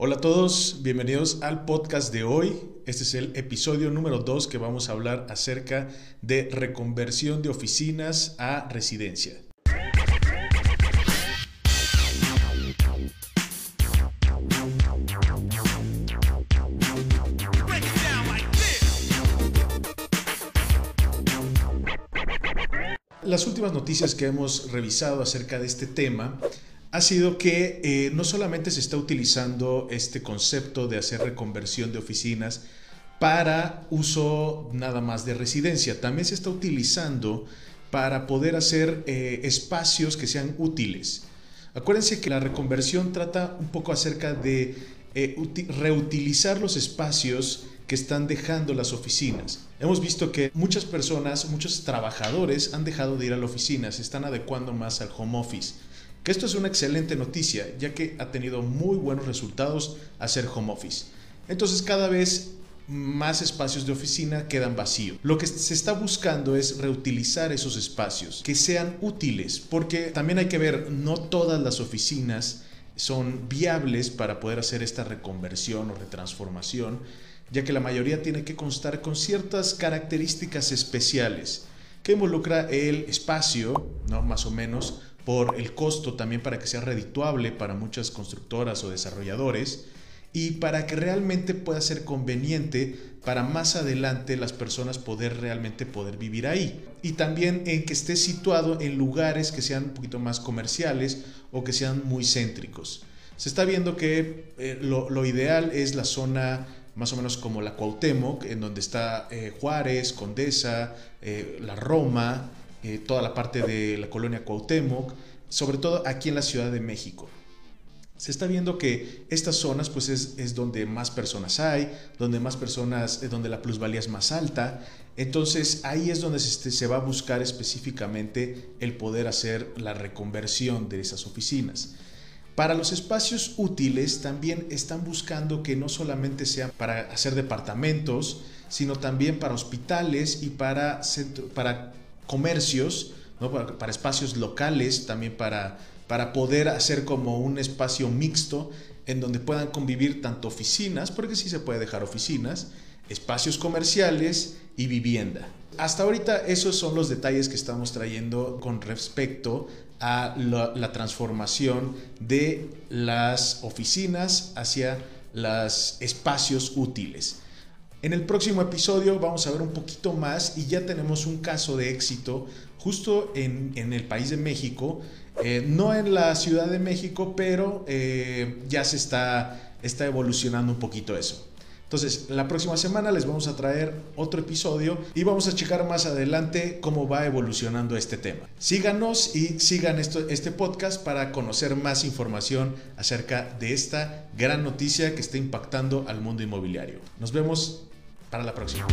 Hola a todos, bienvenidos al podcast de hoy. Este es el episodio número 2 que vamos a hablar acerca de reconversión de oficinas a residencia. Las últimas noticias que hemos revisado acerca de este tema ha sido que eh, no solamente se está utilizando este concepto de hacer reconversión de oficinas para uso nada más de residencia, también se está utilizando para poder hacer eh, espacios que sean útiles. Acuérdense que la reconversión trata un poco acerca de eh, reutilizar los espacios que están dejando las oficinas. Hemos visto que muchas personas, muchos trabajadores han dejado de ir a la oficina, se están adecuando más al home office. Que esto es una excelente noticia, ya que ha tenido muy buenos resultados hacer home office. Entonces cada vez más espacios de oficina quedan vacíos. Lo que se está buscando es reutilizar esos espacios, que sean útiles, porque también hay que ver, no todas las oficinas son viables para poder hacer esta reconversión o retransformación, ya que la mayoría tiene que constar con ciertas características especiales que involucra el espacio, ¿no? más o menos, por el costo también para que sea redituable para muchas constructoras o desarrolladores y para que realmente pueda ser conveniente para más adelante las personas poder realmente poder vivir ahí. Y también en que esté situado en lugares que sean un poquito más comerciales o que sean muy céntricos. Se está viendo que eh, lo, ideal es la zona más o menos como la Cuauhtémoc, en donde está eh, Juárez, Condesa, eh, la Roma, eh, toda la parte de la colonia Cuauhtémoc, sobre todo aquí en la Ciudad de México. Se está viendo que estas zonas pues es, donde más personas hay, donde más personas, eh, donde la plusvalía es más alta. Entonces ahí es donde se, se va a buscar específicamente el poder hacer la reconversión de esas oficinas. Para los espacios útiles también están buscando que no solamente sean para hacer departamentos, sino también para hospitales y para, para comercios, para, espacios locales, también para, para poder hacer como un espacio mixto en donde puedan convivir tanto oficinas, porque sí se puede dejar oficinas, espacios comerciales y vivienda. Hasta ahorita esos son los detalles que estamos trayendo con respecto a la, transformación de las oficinas hacia los espacios útiles. En el próximo episodio vamos a ver un poquito más y ya tenemos un caso de éxito justo en, el país de México, eh, no en la Ciudad de México, pero eh, ya se está, está evolucionando un poquito eso. Entonces, la próxima semana les vamos a traer otro episodio y vamos a checar más adelante cómo va evolucionando este tema. Síganos y sigan este podcast para conocer más información acerca de esta gran noticia que está impactando al mundo inmobiliario. Nos vemos para la próxima.